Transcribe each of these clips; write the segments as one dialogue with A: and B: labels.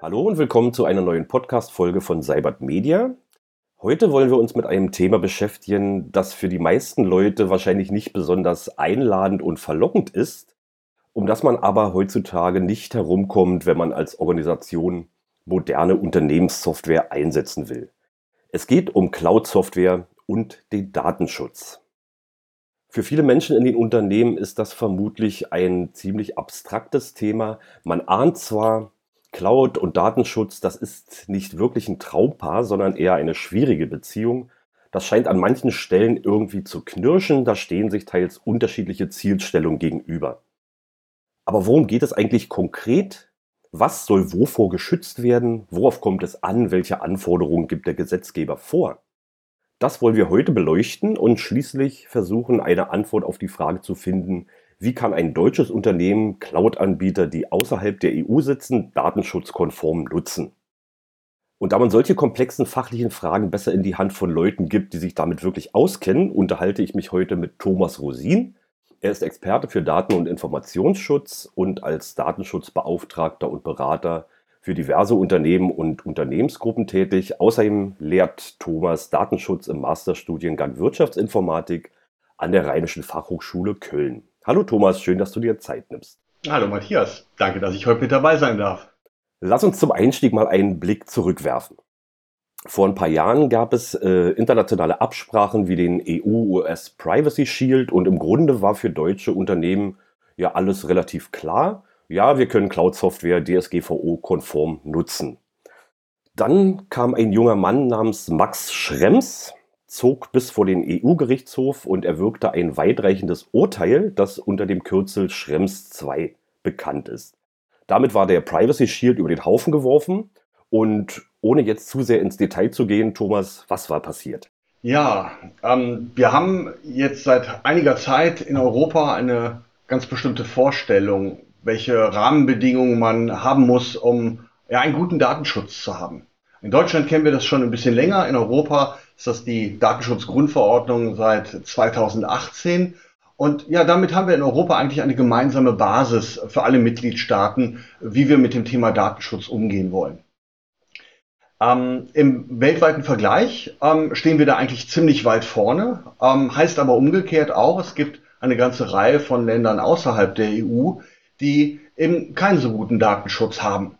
A: Hallo und willkommen zu einer neuen Podcast-Folge von Cybert Media. Heute wollen wir uns mit einem Thema beschäftigen, das für die meisten Leute wahrscheinlich nicht besonders einladend und verlockend ist, um das man aber heutzutage nicht herumkommt, wenn man als Organisation moderne Unternehmenssoftware einsetzen will. Es geht um Cloud-Software und den Datenschutz. Für viele Menschen in den Unternehmen ist das vermutlich ein ziemlich abstraktes Thema. Man ahnt zwar, Cloud und Datenschutz, das ist nicht wirklich ein Traumpaar, sondern eher eine schwierige Beziehung. Das scheint an manchen Stellen irgendwie zu knirschen, da stehen sich teils unterschiedliche Zielstellungen gegenüber. Aber worum geht es eigentlich konkret? Was soll wovor geschützt werden? Worauf kommt es an? Welche Anforderungen gibt der Gesetzgeber vor? Das wollen wir heute beleuchten und schließlich versuchen, eine Antwort auf die Frage zu finden, wie kann ein deutsches Unternehmen Cloud-Anbieter, die außerhalb der EU sitzen, datenschutzkonform nutzen? Und da man solche komplexen fachlichen Fragen besser in die Hand von Leuten gibt, die sich damit wirklich auskennen, unterhalte ich mich heute mit Thomas Rosin. Er ist Experte für Daten- und Informationsschutz und als Datenschutzbeauftragter und Berater für diverse Unternehmen und Unternehmensgruppen tätig. Außerdem lehrt Thomas Datenschutz im Masterstudiengang Wirtschaftsinformatik an der Rheinischen Fachhochschule Köln. Hallo Thomas, schön, dass du dir Zeit nimmst.
B: Hallo Matthias, danke, dass ich heute mit dabei sein darf.
A: Lass uns zum Einstieg mal einen Blick zurückwerfen. Vor ein paar Jahren gab es äh, internationale Absprachen wie den EU-US Privacy Shield und im Grunde war für deutsche Unternehmen ja alles relativ klar. Ja, wir können Cloud-Software DSGVO-konform nutzen. Dann kam ein junger Mann namens Max Schrems, zog bis vor den EU-Gerichtshof und erwirkte ein weitreichendes Urteil, das unter dem Kürzel Schrems II bekannt ist. Damit war der Privacy Shield über den Haufen geworfen und ohne jetzt zu sehr ins Detail zu gehen, Thomas, was war passiert?
B: Ja, ähm, wir haben jetzt seit einiger Zeit in Europa eine ganz bestimmte Vorstellung, welche Rahmenbedingungen man haben muss, um ja, einen guten Datenschutz zu haben. In Deutschland kennen wir das schon ein bisschen länger. In Europa ist das die Datenschutzgrundverordnung seit 2018. Und ja, damit haben wir in Europa eigentlich eine gemeinsame Basis für alle Mitgliedstaaten, wie wir mit dem Thema Datenschutz umgehen wollen. Ähm, Im weltweiten Vergleich ähm, stehen wir da eigentlich ziemlich weit vorne, ähm, heißt aber umgekehrt auch, es gibt eine ganze Reihe von Ländern außerhalb der EU, die eben keinen so guten Datenschutz haben.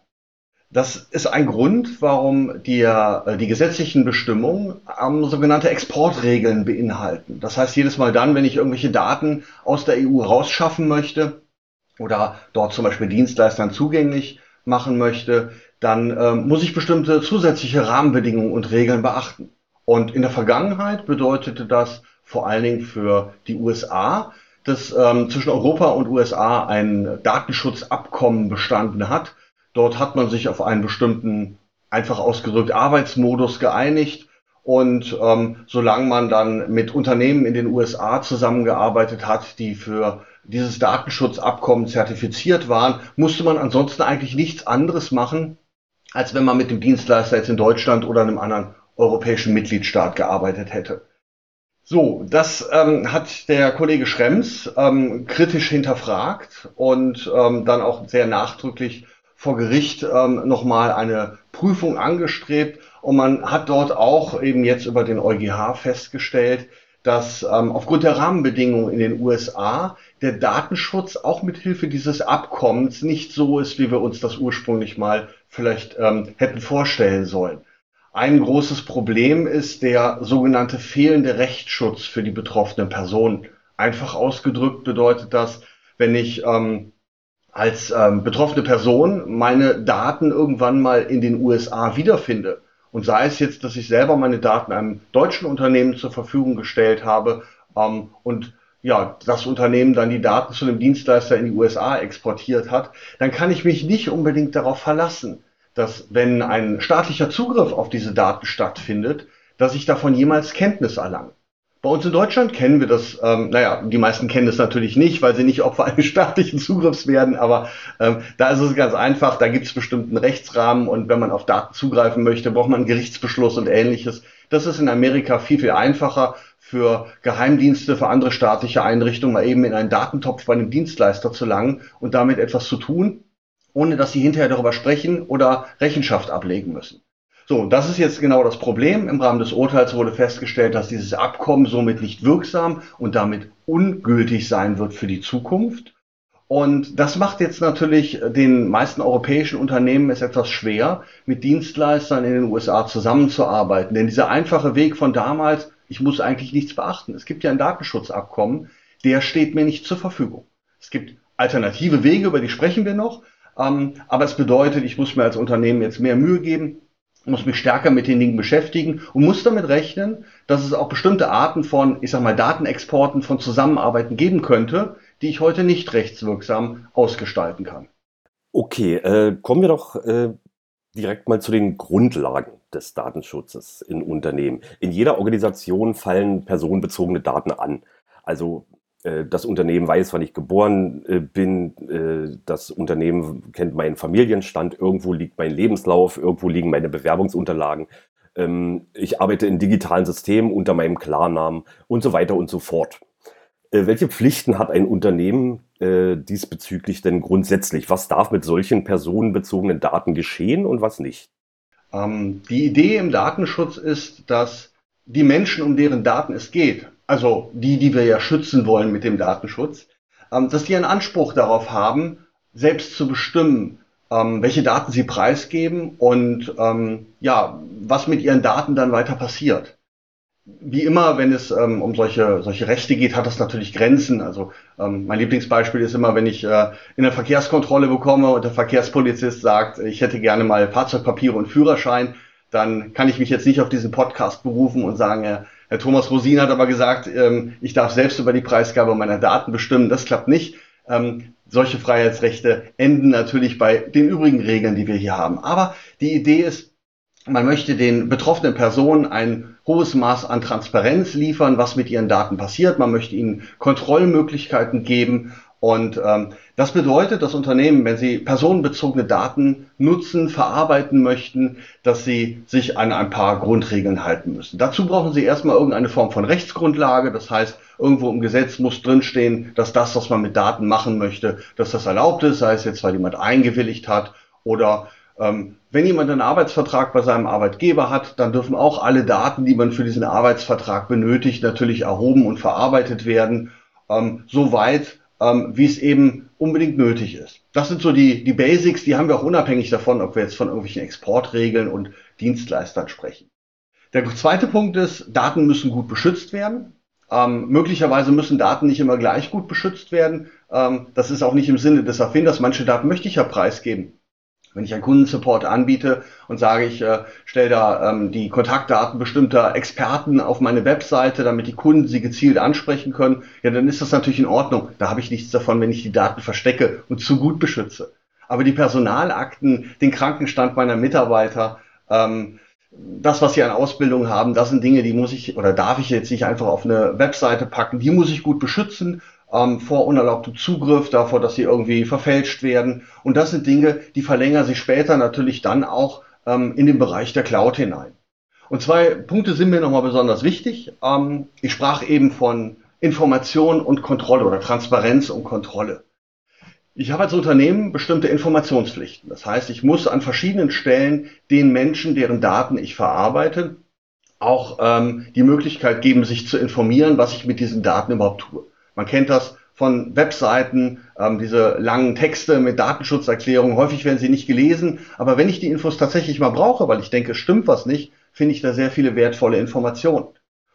B: Das ist ein Grund, warum die, äh, die gesetzlichen Bestimmungen ähm, sogenannte Exportregeln beinhalten. Das heißt, jedes Mal dann, wenn ich irgendwelche Daten aus der EU rausschaffen möchte oder dort zum Beispiel Dienstleistern zugänglich machen möchte, dann ähm, muss ich bestimmte zusätzliche Rahmenbedingungen und Regeln beachten. Und in der Vergangenheit bedeutete das vor allen Dingen für die USA, dass ähm, zwischen Europa und USA ein Datenschutzabkommen bestanden hat, Dort hat man sich auf einen bestimmten, einfach ausgedrückt, Arbeitsmodus geeinigt. Und ähm, solange man dann mit Unternehmen in den USA zusammengearbeitet hat, die für dieses Datenschutzabkommen zertifiziert waren, musste man ansonsten eigentlich nichts anderes machen, als wenn man mit dem Dienstleister jetzt in Deutschland oder einem anderen europäischen Mitgliedstaat gearbeitet hätte. So, das ähm, hat der Kollege Schrems ähm, kritisch hinterfragt und ähm, dann auch sehr nachdrücklich vor Gericht ähm, nochmal eine Prüfung angestrebt und man hat dort auch eben jetzt über den EuGH festgestellt, dass ähm, aufgrund der Rahmenbedingungen in den USA der Datenschutz auch mit Hilfe dieses Abkommens nicht so ist, wie wir uns das ursprünglich mal vielleicht ähm, hätten vorstellen sollen. Ein großes Problem ist der sogenannte fehlende Rechtsschutz für die betroffenen Personen. Einfach ausgedrückt bedeutet das, wenn ich ähm, als ähm, betroffene Person meine Daten irgendwann mal in den USA wiederfinde. Und sei es jetzt, dass ich selber meine Daten einem deutschen Unternehmen zur Verfügung gestellt habe ähm, und ja, das Unternehmen dann die Daten zu einem Dienstleister in die USA exportiert hat, dann kann ich mich nicht unbedingt darauf verlassen, dass wenn ein staatlicher Zugriff auf diese Daten stattfindet, dass ich davon jemals Kenntnis erlange. Bei uns in Deutschland kennen wir das, ähm, naja, die meisten kennen das natürlich nicht, weil sie nicht Opfer eines staatlichen Zugriffs werden, aber ähm, da ist es ganz einfach, da gibt es bestimmten Rechtsrahmen und wenn man auf Daten zugreifen möchte, braucht man einen Gerichtsbeschluss und ähnliches. Das ist in Amerika viel, viel einfacher. für Geheimdienste, für andere staatliche Einrichtungen mal eben in einen Datentopf bei einem Dienstleister zu langen und damit etwas zu tun, ohne dass sie hinterher darüber sprechen oder Rechenschaft ablegen müssen. So, das ist jetzt genau das Problem. Im Rahmen des Urteils wurde festgestellt, dass dieses Abkommen somit nicht wirksam und damit ungültig sein wird für die Zukunft. Und das macht jetzt natürlich den meisten europäischen Unternehmen es etwas schwer, mit Dienstleistern in den USA zusammenzuarbeiten. Denn dieser einfache Weg von damals, ich muss eigentlich nichts beachten. Es gibt ja ein Datenschutzabkommen, der steht mir nicht zur Verfügung. Es gibt alternative Wege, über die sprechen wir noch. Ähm, aber es bedeutet, ich muss mir als Unternehmen jetzt mehr Mühe geben, muss mich stärker mit den Dingen beschäftigen und muss damit rechnen, dass es auch bestimmte Arten von, ich sag mal, Datenexporten von Zusammenarbeiten geben könnte, die ich heute nicht rechtswirksam ausgestalten kann.
A: Okay, äh, kommen wir doch äh, direkt mal zu den Grundlagen des Datenschutzes in Unternehmen. In jeder Organisation fallen personenbezogene Daten an. Also das Unternehmen weiß, wann ich geboren äh, bin, äh, das Unternehmen kennt meinen Familienstand, irgendwo liegt mein Lebenslauf, irgendwo liegen meine Bewerbungsunterlagen. Ähm, ich arbeite in digitalen Systemen unter meinem Klarnamen und so weiter und so fort. Welche Pflichten hat ein Unternehmen diesbezüglich denn grundsätzlich? Was darf mit solchen personenbezogenen Daten geschehen und was nicht?
B: Ähm, die Idee im Datenschutz ist, dass die Menschen, um deren Daten es geht, also die, die wir ja schützen wollen mit dem Datenschutz, ähm, dass die einen Anspruch darauf haben, selbst zu bestimmen, ähm, welche Daten sie preisgeben und ähm, ja, was mit ihren Daten dann weiter passiert. Wie immer, wenn es um solche, solche Rechte geht, hat das natürlich Grenzen. Also mein Lieblingsbeispiel ist immer, wenn ich äh, in der Verkehrskontrolle bekomme und der Verkehrspolizist sagt, ich hätte gerne mal Fahrzeugpapiere und Führerschein, dann kann ich mich jetzt nicht auf diesen Podcast berufen und sagen, äh, Herr Thomas Rosin hat aber gesagt, ähm, ich darf selbst über die Preisgabe meiner Daten bestimmen. Das klappt nicht. Ähm, solche Freiheitsrechte enden natürlich bei den übrigen Regeln, die wir hier haben. Aber die Idee ist, man möchte den betroffenen Personen ein hohes Maß an Transparenz liefern, was mit ihren Daten passiert. Man möchte ihnen Kontrollmöglichkeiten geben und ähm, das bedeutet, dass Unternehmen, wenn sie personenbezogene Daten nutzen, verarbeiten möchten, dass sie sich an ein paar Grundregeln halten müssen. Dazu brauchen sie erstmal irgendeine Form von Rechtsgrundlage. Das heißt, irgendwo im Gesetz muss drinstehen, dass das, was man mit Daten machen möchte, dass das erlaubt ist, sei es jetzt, weil jemand eingewilligt hat oder ähm, wenn jemand einen Arbeitsvertrag bei seinem Arbeitgeber hat, dann dürfen auch alle Daten, die man für diesen Arbeitsvertrag benötigt, natürlich erhoben und verarbeitet werden. Ähm, soweit ähm, wie es eben unbedingt nötig ist. Das sind so die, die Basics, die haben wir auch unabhängig davon, ob wir jetzt von irgendwelchen Exportregeln und Dienstleistern sprechen. Der zweite Punkt ist, Daten müssen gut beschützt werden. Ähm, möglicherweise müssen Daten nicht immer gleich gut beschützt werden. Ähm, das ist auch nicht im Sinne des Erfinders. Manche Daten möchte ich ja preisgeben. Wenn ich einen Kundensupport anbiete und sage, ich äh, stelle da ähm, die Kontaktdaten bestimmter Experten auf meine Webseite, damit die Kunden sie gezielt ansprechen können, ja, dann ist das natürlich in Ordnung. Da habe ich nichts davon, wenn ich die Daten verstecke und zu gut beschütze. Aber die Personalakten, den Krankenstand meiner Mitarbeiter, ähm, das, was sie an Ausbildung haben, das sind Dinge, die muss ich oder darf ich jetzt nicht einfach auf eine Webseite packen. Die muss ich gut beschützen ähm, vor unerlaubtem Zugriff, davor, dass sie irgendwie verfälscht werden. Und das sind Dinge, die verlängern sich später natürlich dann auch ähm, in den Bereich der Cloud hinein. Und zwei Punkte sind mir nochmal besonders wichtig. Ähm, ich sprach eben von Information und Kontrolle oder Transparenz und Kontrolle. Ich habe als Unternehmen bestimmte Informationspflichten. Das heißt, ich muss an verschiedenen Stellen den Menschen, deren Daten ich verarbeite, auch ähm, die Möglichkeit geben, sich zu informieren, was ich mit diesen Daten überhaupt tue. Man kennt das von Webseiten, ähm, diese langen Texte mit Datenschutzerklärungen. Häufig werden sie nicht gelesen, aber wenn ich die Infos tatsächlich mal brauche, weil ich denke, stimmt was nicht, finde ich da sehr viele wertvolle Informationen.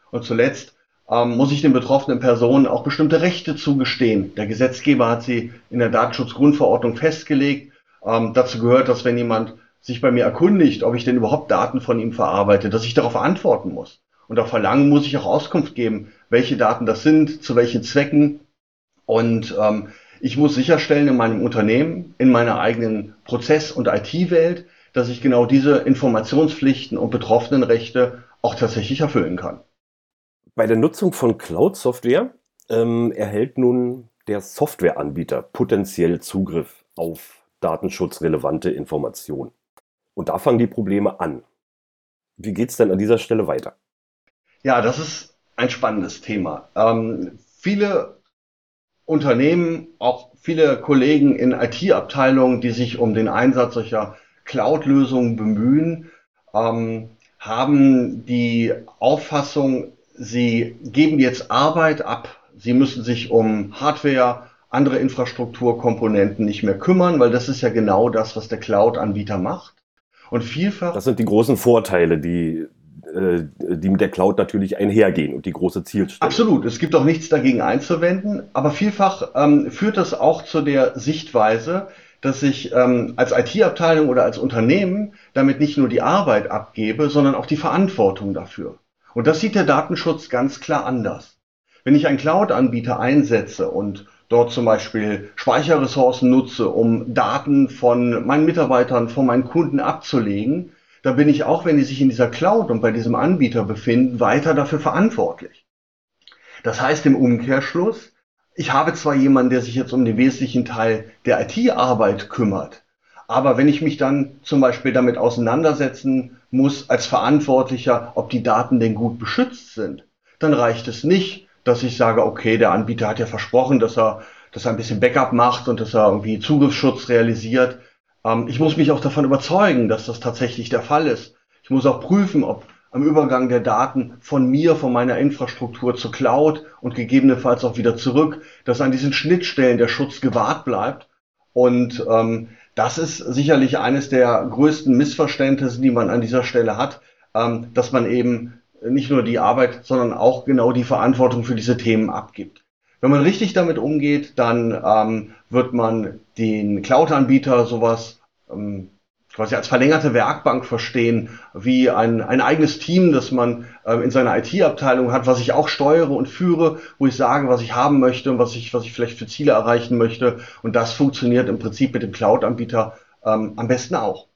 B: Und zuletzt ähm, muss ich den betroffenen Personen auch bestimmte Rechte zugestehen. Der Gesetzgeber hat sie in der Datenschutzgrundverordnung festgelegt. Ähm, dazu gehört, dass wenn jemand sich bei mir erkundigt, ob ich denn überhaupt Daten von ihm verarbeite, dass ich darauf antworten muss. Und auf Verlangen muss ich auch Auskunft geben, welche Daten das sind, zu welchen Zwecken. Und ähm, ich muss sicherstellen in meinem Unternehmen, in meiner eigenen Prozess- und IT-Welt, dass ich genau diese Informationspflichten und Betroffenenrechte auch tatsächlich erfüllen kann.
A: Bei der Nutzung von Cloud-Software ähm, erhält nun der Softwareanbieter potenziell Zugriff auf datenschutzrelevante Informationen. Und da fangen die Probleme an. Wie geht es denn an dieser Stelle weiter?
B: Ja, das ist ein spannendes Thema. Ähm, viele Unternehmen, auch viele Kollegen in IT-Abteilungen, die sich um den Einsatz solcher Cloud-Lösungen bemühen, ähm, haben die Auffassung, sie geben jetzt Arbeit ab, sie müssen sich um Hardware, andere Infrastrukturkomponenten nicht mehr kümmern, weil das ist ja genau das, was der Cloud-Anbieter macht.
A: Und vielfach. Das sind die großen Vorteile, die, äh, die mit der Cloud natürlich einhergehen und die große Zielstellung.
B: Absolut. Es gibt auch nichts dagegen einzuwenden, aber vielfach ähm, führt das auch zu der Sichtweise, dass ich ähm, als IT-Abteilung oder als Unternehmen damit nicht nur die Arbeit abgebe, sondern auch die Verantwortung dafür. Und das sieht der Datenschutz ganz klar anders. Wenn ich einen Cloud-Anbieter einsetze und dort zum Beispiel Speicherressourcen nutze, um Daten von meinen Mitarbeitern, von meinen Kunden abzulegen, dann bin ich auch, wenn die sich in dieser Cloud und bei diesem Anbieter befinden, weiter dafür verantwortlich. Das heißt im Umkehrschluss, ich habe zwar jemanden, der sich jetzt um den wesentlichen Teil der IT-Arbeit kümmert, aber wenn ich mich dann zum Beispiel damit auseinandersetzen muss als Verantwortlicher, ob die Daten denn gut beschützt sind, dann reicht es nicht, dass ich sage, okay, der Anbieter hat ja versprochen, dass er, dass er ein bisschen Backup macht und dass er irgendwie Zugriffsschutz realisiert. Ähm, ich muss mich auch davon überzeugen, dass das tatsächlich der Fall ist. Ich muss auch prüfen, ob am Übergang der Daten von mir, von meiner Infrastruktur zur Cloud und gegebenenfalls auch wieder zurück, dass an diesen Schnittstellen der Schutz gewahrt bleibt. Und ähm, das ist sicherlich eines der größten Missverständnisse, die man an dieser Stelle hat, ähm, dass man eben nicht nur die Arbeit, sondern auch genau die Verantwortung für diese Themen abgibt. Wenn man richtig damit umgeht, dann ähm, wird man den Cloud-Anbieter sowas ähm, quasi als verlängerte Werkbank verstehen, wie ein, ein eigenes Team, das man äh, in seiner IT-Abteilung hat, was ich auch steuere und führe, wo ich sage, was ich haben möchte und was ich, was ich vielleicht für Ziele erreichen möchte. Und das funktioniert im Prinzip mit dem Cloud-Anbieter ähm, am besten auch.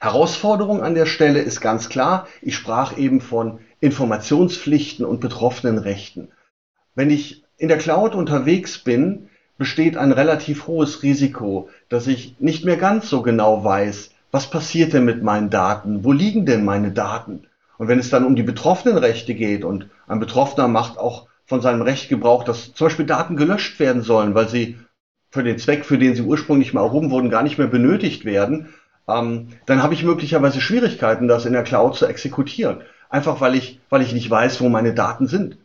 B: Herausforderung an der Stelle ist ganz klar, ich sprach eben von Informationspflichten und betroffenen Rechten. Wenn ich in der Cloud unterwegs bin, besteht ein relativ hohes Risiko, dass ich nicht mehr ganz so genau weiß, was passiert denn mit meinen Daten, wo liegen denn meine Daten. Und wenn es dann um die betroffenen Rechte geht und ein Betroffener macht auch von seinem Recht Gebrauch, dass zum Beispiel Daten gelöscht werden sollen, weil sie für den Zweck, für den sie ursprünglich mal erhoben wurden, gar nicht mehr benötigt werden, ähm, dann habe ich möglicherweise Schwierigkeiten, das in der Cloud zu exekutieren. Einfach weil ich, weil ich nicht weiß, wo meine Daten sind.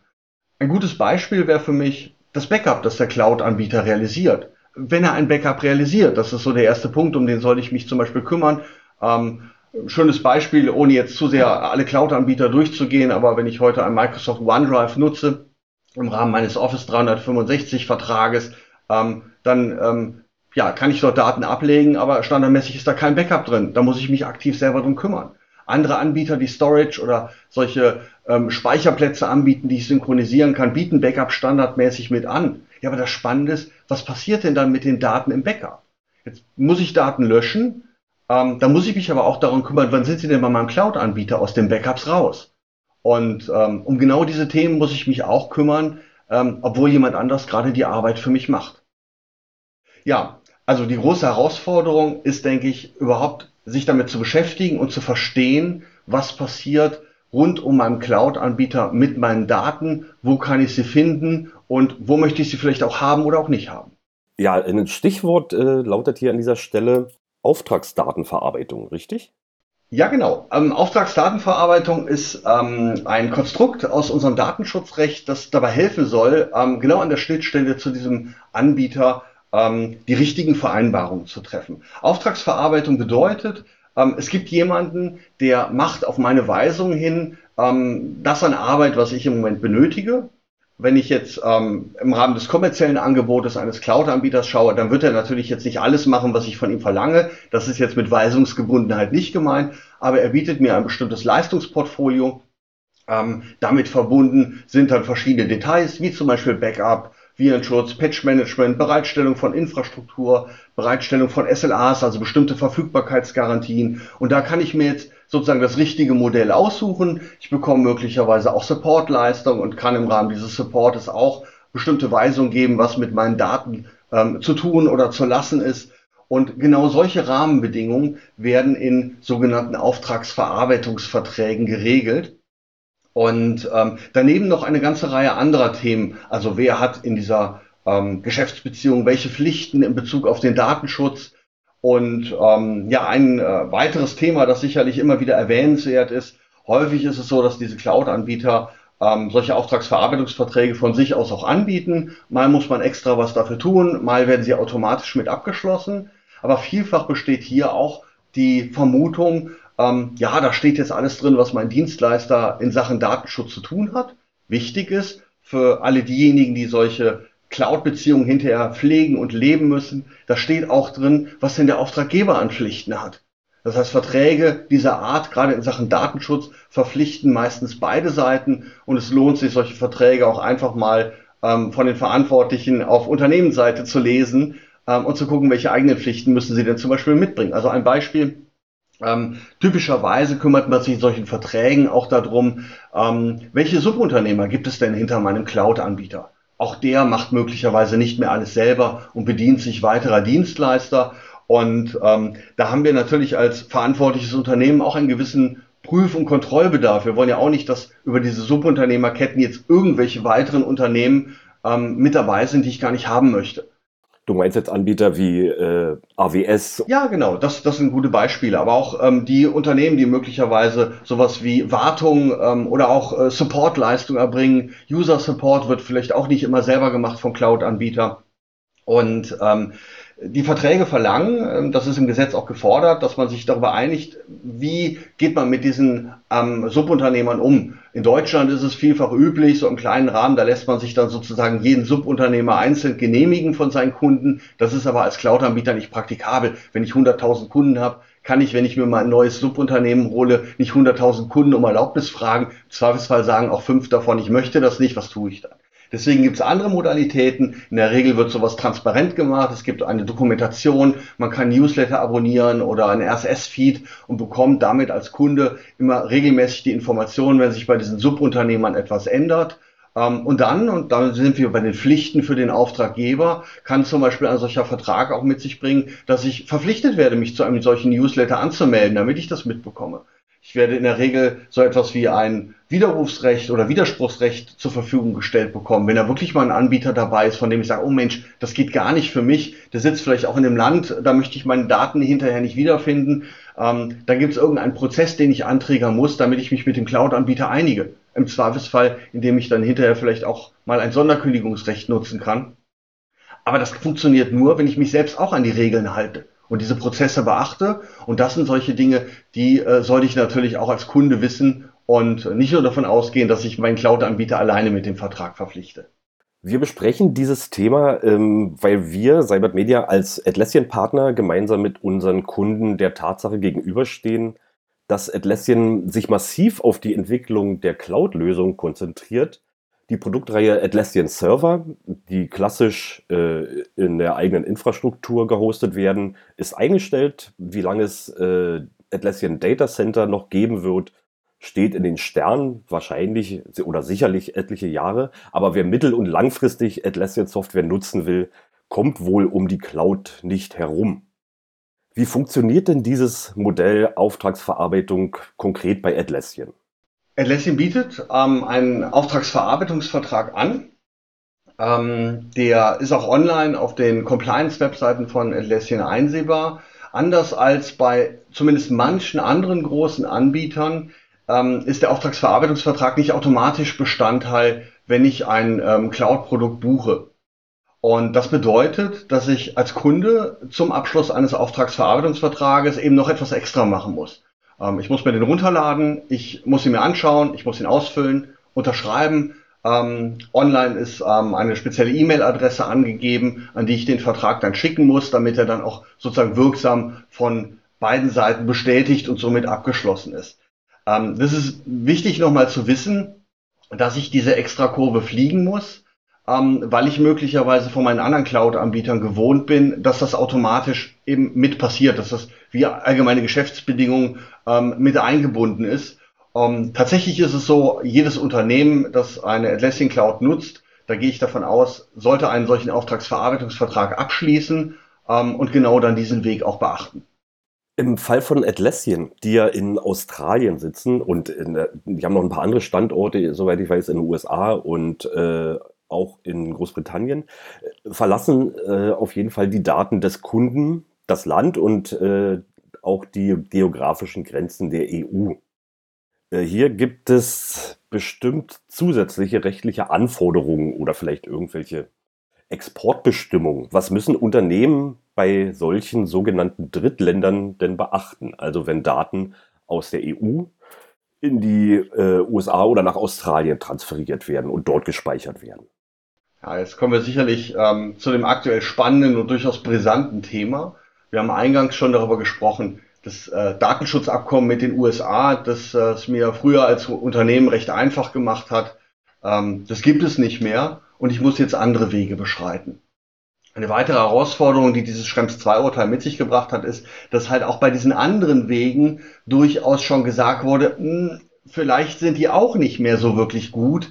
B: Ein gutes Beispiel wäre für mich das Backup, das der Cloud-Anbieter realisiert. Wenn er ein Backup realisiert, das ist so der erste Punkt, um den sollte ich mich zum Beispiel kümmern. Ähm, schönes Beispiel, ohne jetzt zu sehr alle Cloud-Anbieter durchzugehen, aber wenn ich heute ein Microsoft OneDrive nutze, im Rahmen meines Office 365 Vertrages, ähm, dann ähm, ja, kann ich dort Daten ablegen, aber standardmäßig ist da kein Backup drin. Da muss ich mich aktiv selber drum kümmern. Andere Anbieter, die Storage oder solche ähm, Speicherplätze anbieten, die ich synchronisieren kann, bieten Backup standardmäßig mit an. Ja, aber das Spannende ist, was passiert denn dann mit den Daten im Backup? Jetzt muss ich Daten löschen, ähm, da muss ich mich aber auch darum kümmern, wann sind sie denn bei meinem Cloud-Anbieter aus den Backups raus? Und ähm, um genau diese Themen muss ich mich auch kümmern, ähm, obwohl jemand anders gerade die Arbeit für mich macht. Ja, also die große Herausforderung ist, denke ich, überhaupt sich damit zu beschäftigen und zu verstehen, was passiert rund um meinen Cloud-Anbieter mit meinen Daten, wo kann ich sie finden und wo möchte ich sie vielleicht auch haben oder auch nicht haben.
A: Ja, ein Stichwort äh, lautet hier an dieser Stelle Auftragsdatenverarbeitung, richtig?
B: Ja, genau. Ähm, Auftragsdatenverarbeitung ist ähm, ein Konstrukt aus unserem Datenschutzrecht, das dabei helfen soll, ähm, genau an der Schnittstelle zu diesem Anbieter ähm, die richtigen Vereinbarungen zu treffen. Auftragsverarbeitung bedeutet, ähm, es gibt jemanden, der macht auf meine Weisung hin ähm, das an Arbeit, was ich im Moment benötige. Wenn ich jetzt ähm, im Rahmen des kommerziellen Angebotes eines Cloud-Anbieters schaue, dann wird er natürlich jetzt nicht alles machen, was ich von ihm verlange. Das ist jetzt mit Weisungsgebundenheit nicht gemeint, aber er bietet mir ein bestimmtes Leistungsportfolio. Ähm, damit verbunden sind dann verschiedene Details, wie zum Beispiel Backup, Virenschutz, Patch-Management, Bereitstellung von Infrastruktur, Bereitstellung von SLAs, also bestimmte Verfügbarkeitsgarantien. Und da kann ich mir jetzt sozusagen das richtige Modell aussuchen. Ich bekomme möglicherweise auch Supportleistung und kann im Rahmen dieses Supportes auch bestimmte Weisungen geben, was mit meinen Daten ähm, zu tun oder zu lassen ist. Und genau solche Rahmenbedingungen werden in sogenannten Auftragsverarbeitungsverträgen geregelt. Und ähm, daneben noch eine ganze Reihe anderer Themen. Also wer hat in dieser ähm, Geschäftsbeziehung welche Pflichten in Bezug auf den Datenschutz? Und ähm, ja, ein äh, weiteres Thema, das sicherlich immer wieder erwähnenswert ist. Häufig ist es so, dass diese Cloud-Anbieter ähm, solche Auftragsverarbeitungsverträge von sich aus auch anbieten. Mal muss man extra was dafür tun, mal werden sie automatisch mit abgeschlossen. Aber vielfach besteht hier auch die Vermutung, ähm, ja, da steht jetzt alles drin, was mein Dienstleister in Sachen Datenschutz zu tun hat. Wichtig ist für alle diejenigen, die solche Cloud-Beziehungen hinterher pflegen und leben müssen, da steht auch drin, was denn der Auftraggeber an Pflichten hat. Das heißt, Verträge dieser Art, gerade in Sachen Datenschutz, verpflichten meistens beide Seiten und es lohnt sich, solche Verträge auch einfach mal ähm, von den Verantwortlichen auf Unternehmensseite zu lesen ähm, und zu gucken, welche eigenen Pflichten müssen sie denn zum Beispiel mitbringen. Also ein Beispiel, ähm, typischerweise kümmert man sich in solchen Verträgen auch darum, ähm, welche Subunternehmer gibt es denn hinter meinem Cloud-Anbieter? Auch der macht möglicherweise nicht mehr alles selber und bedient sich weiterer Dienstleister. Und ähm, da haben wir natürlich als verantwortliches Unternehmen auch einen gewissen Prüf- und Kontrollbedarf. Wir wollen ja auch nicht, dass über diese Subunternehmerketten jetzt irgendwelche weiteren Unternehmen ähm, mit dabei sind, die ich gar nicht haben möchte.
A: Du meinst jetzt Anbieter wie äh, AWS?
B: Ja, genau, das, das sind gute Beispiele. Aber auch ähm, die Unternehmen, die möglicherweise sowas wie Wartung ähm, oder auch äh, Supportleistung erbringen. User Support wird vielleicht auch nicht immer selber gemacht vom Cloud-Anbieter. Und ähm, die Verträge verlangen, ähm, das ist im Gesetz auch gefordert, dass man sich darüber einigt, wie geht man mit diesen ähm, Subunternehmern um. In Deutschland ist es vielfach üblich, so im kleinen Rahmen, da lässt man sich dann sozusagen jeden Subunternehmer einzeln genehmigen von seinen Kunden. Das ist aber als Cloud-Anbieter nicht praktikabel. Wenn ich 100.000 Kunden habe, kann ich, wenn ich mir mal ein neues Subunternehmen hole, nicht 100.000 Kunden um Erlaubnis fragen. Im Zweifelsfall sagen auch fünf davon, ich möchte das nicht, was tue ich dann? Deswegen gibt es andere Modalitäten. In der Regel wird sowas transparent gemacht. Es gibt eine Dokumentation. Man kann Newsletter abonnieren oder ein RSS-Feed und bekommt damit als Kunde immer regelmäßig die Informationen, wenn sich bei diesen Subunternehmern etwas ändert. Ähm, und dann, und dann sind wir bei den Pflichten für den Auftraggeber, kann zum Beispiel ein solcher Vertrag auch mit sich bringen, dass ich verpflichtet werde, mich zu einem solchen Newsletter anzumelden, damit ich das mitbekomme. Ich werde in der Regel so etwas wie ein Widerrufsrecht oder Widerspruchsrecht zur Verfügung gestellt bekommen. Wenn da wirklich mal ein Anbieter dabei ist, von dem ich sage, oh Mensch, das geht gar nicht für mich, der sitzt vielleicht auch in dem Land, da möchte ich meine Daten hinterher nicht wiederfinden, ähm, dann gibt es irgendeinen Prozess, den ich anträgern muss, damit ich mich mit dem Cloud-Anbieter einige. Im Zweifelsfall, indem ich dann hinterher vielleicht auch mal ein Sonderkündigungsrecht nutzen kann. Aber das funktioniert nur, wenn ich mich selbst auch an die Regeln halte und diese Prozesse beachte. Und das sind solche Dinge, die äh, sollte ich natürlich auch als Kunde wissen und nicht nur davon ausgehen, dass ich meinen Cloud-Anbieter alleine mit dem Vertrag verpflichte.
A: Wir besprechen dieses Thema, ähm, weil wir Cybert Media als Atlassian-Partner gemeinsam mit unseren Kunden der Tatsache gegenüberstehen, dass Atlassian sich massiv auf die Entwicklung der Cloud-Lösung konzentriert die Produktreihe Atlassian Server, die klassisch äh, in der eigenen Infrastruktur gehostet werden, ist eingestellt. Wie lange es äh, Atlassian Data Center noch geben wird, steht in den Sternen, wahrscheinlich oder sicherlich etliche Jahre. Aber wer mittel- und langfristig Atlassian Software nutzen will, kommt wohl um die Cloud nicht herum. Wie funktioniert denn dieses Modell Auftragsverarbeitung konkret bei Atlassian?
B: Atlassian bietet ähm, einen Auftragsverarbeitungsvertrag an. Ähm, der ist auch online auf den Compliance-Webseiten von Atlassian einsehbar. Anders als bei zumindest manchen anderen großen Anbietern ähm, ist der Auftragsverarbeitungsvertrag nicht automatisch Bestandteil, wenn ich ein ähm, Cloud-Produkt buche. Und das bedeutet, dass ich als Kunde zum Abschluss eines Auftragsverarbeitungsvertrages eben noch etwas extra machen muss. Ähm, ich muss mir den runterladen, ich muss ihn mir anschauen, ich muss ihn ausfüllen, unterschreiben. Ähm, online ist ähm, eine spezielle E-Mail-Adresse angegeben, an die ich den Vertrag dann schicken muss, damit er dann auch sozusagen wirksam von beiden Seiten bestätigt und somit abgeschlossen ist. Ähm, das ist wichtig nochmal zu wissen, dass ich diese Extrakurve fliegen muss, ähm, weil ich möglicherweise von meinen anderen Cloud-Anbietern gewohnt bin, dass das automatisch eben mit passiert, dass das wie allgemeine Geschäftsbedingungen ähm, mit eingebunden ist. Ähm, tatsächlich ist es so, jedes Unternehmen, das eine Atlassian Cloud nutzt, da gehe ich davon aus, sollte einen solchen Auftragsverarbeitungsvertrag abschließen ähm, und genau dann diesen Weg auch beachten.
A: Im Fall von Atlassian, die ja in Australien sitzen und in, die haben noch ein paar andere Standorte, soweit ich weiß, in den USA und äh, auch in Großbritannien, äh, verlassen äh, auf jeden Fall die Daten des Kunden das Land und äh, auch die geografischen Grenzen der EU. Äh, hier gibt es bestimmt zusätzliche rechtliche Anforderungen oder vielleicht irgendwelche Exportbestimmungen. Was müssen Unternehmen bei solchen sogenannten Drittländern denn beachten? Also wenn Daten aus der EU in die äh, USA oder nach Australien transferiert werden und dort gespeichert werden.
B: Ja, jetzt kommen wir sicherlich ähm, zu dem aktuell spannenden und durchaus brisanten Thema. Wir haben eingangs schon darüber gesprochen, das äh, Datenschutzabkommen mit den USA, das äh, es mir früher als Unternehmen recht einfach gemacht hat, ähm, das gibt es nicht mehr und ich muss jetzt andere Wege beschreiten. Eine weitere Herausforderung, die dieses Schrems 2 Urteil mit sich gebracht hat, ist, dass halt auch bei diesen anderen Wegen durchaus schon gesagt wurde, mh, hm, vielleicht sind die auch nicht mehr so wirklich gut,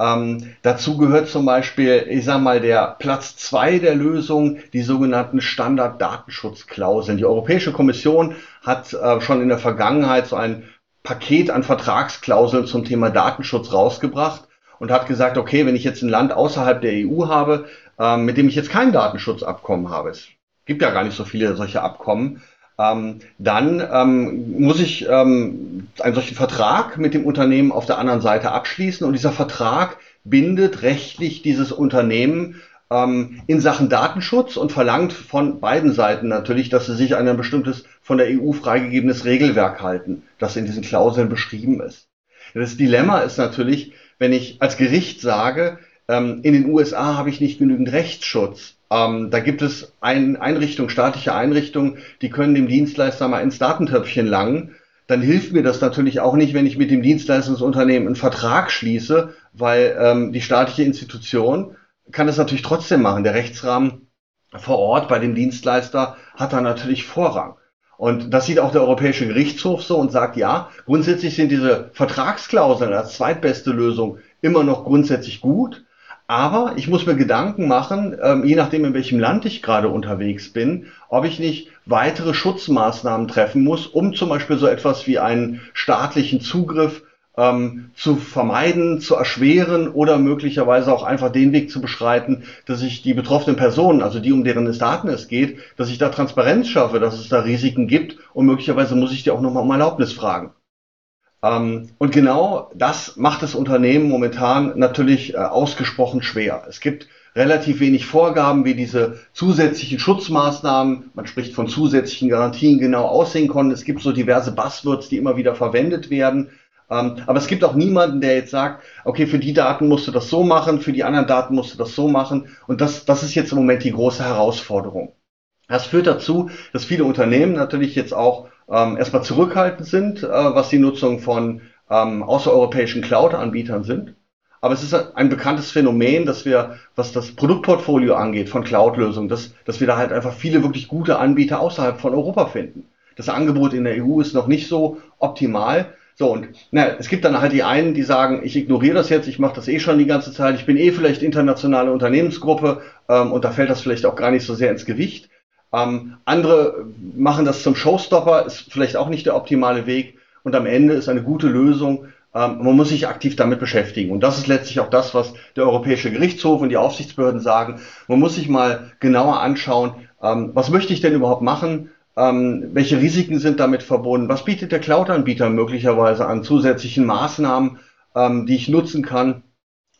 B: ähm, dazu gehört zum Beispiel, ich sag mal, der Platz zwei der Lösung, die sogenannten Standarddatenschutzklauseln. Die Europäische Kommission hat äh, schon in der Vergangenheit so ein Paket an Vertragsklauseln zum Thema Datenschutz rausgebracht und hat gesagt, okay, wenn ich jetzt ein Land außerhalb der EU habe, äh, mit dem ich jetzt kein Datenschutzabkommen habe, es gibt ja gar nicht so viele solche Abkommen, ähm, dann ähm, muss ich ähm, einen solchen Vertrag mit dem Unternehmen auf der anderen Seite abschließen und dieser Vertrag bindet rechtlich dieses Unternehmen ähm, in Sachen Datenschutz und verlangt von beiden Seiten natürlich, dass sie sich an ein bestimmtes von der EU freigegebenes Regelwerk halten, das in diesen Klauseln beschrieben ist. Das Dilemma ist natürlich, wenn ich als Gericht sage, ähm, in den USA habe ich nicht genügend Rechtsschutz, ähm, da gibt es ein, Einrichtungen, staatliche Einrichtungen, die können dem Dienstleister mal ins Datentöpfchen langen. Dann hilft mir das natürlich auch nicht, wenn ich mit dem Dienstleistungsunternehmen einen Vertrag schließe, weil ähm, die staatliche Institution kann das natürlich trotzdem machen. Der Rechtsrahmen vor Ort bei dem Dienstleister hat da natürlich Vorrang. Und das sieht auch der Europäische Gerichtshof so und sagt, ja, grundsätzlich sind diese Vertragsklauseln als zweitbeste Lösung immer noch grundsätzlich gut. Aber ich muss mir Gedanken machen, ähm, je nachdem, in welchem Land ich gerade unterwegs bin, ob ich nicht weitere Schutzmaßnahmen treffen muss, um zum Beispiel so etwas wie einen staatlichen Zugriff ähm, zu vermeiden, zu erschweren oder möglicherweise auch einfach den Weg zu beschreiten, dass ich die betroffenen Personen, also die, um deren es Daten es geht, dass ich da Transparenz schaffe, dass es da Risiken gibt und möglicherweise muss ich die auch nochmal um Erlaubnis fragen. Ähm, und genau das macht das Unternehmen momentan natürlich äh, ausgesprochen schwer. Es gibt relativ wenig Vorgaben, wie diese zusätzlichen Schutzmaßnahmen, man spricht von zusätzlichen Garantien, genau aussehen können. Es gibt so diverse Buzzwords, die immer wieder verwendet werden. Ähm, aber es gibt auch niemanden, der jetzt sagt, okay, für die Daten musst du das so machen, für die anderen Daten musst du das so machen. Und das, das ist jetzt im Moment die große Herausforderung. Das führt dazu, dass viele Unternehmen natürlich jetzt auch ähm, erstmal zurückhaltend sind, äh, was die Nutzung von ähm, außereuropäischen Cloud-Anbietern sind. Aber es ist ein bekanntes Phänomen, dass wir, was das Produktportfolio angeht von Cloud-Lösungen, dass, dass wir da halt einfach viele wirklich gute Anbieter außerhalb von Europa finden. Das Angebot in der EU ist noch nicht so optimal. So, und na, es gibt dann halt die einen, die sagen, ich ignoriere das jetzt, ich mache das eh schon die ganze Zeit, ich bin eh vielleicht internationale Unternehmensgruppe ähm, und da fällt das vielleicht auch gar nicht so sehr ins Gewicht. Ähm, andere machen das zum Showstopper, ist vielleicht auch nicht der optimale Weg. Und am Ende ist eine gute Lösung, ähm, man muss sich aktiv damit beschäftigen. Und das ist letztlich auch das, was der Europäische Gerichtshof und die Aufsichtsbehörden sagen. Man muss sich mal genauer anschauen, ähm, was möchte ich denn überhaupt machen? Ähm, welche Risiken sind damit verbunden? Was bietet der Cloud-Anbieter möglicherweise an zusätzlichen Maßnahmen, ähm, die ich nutzen kann?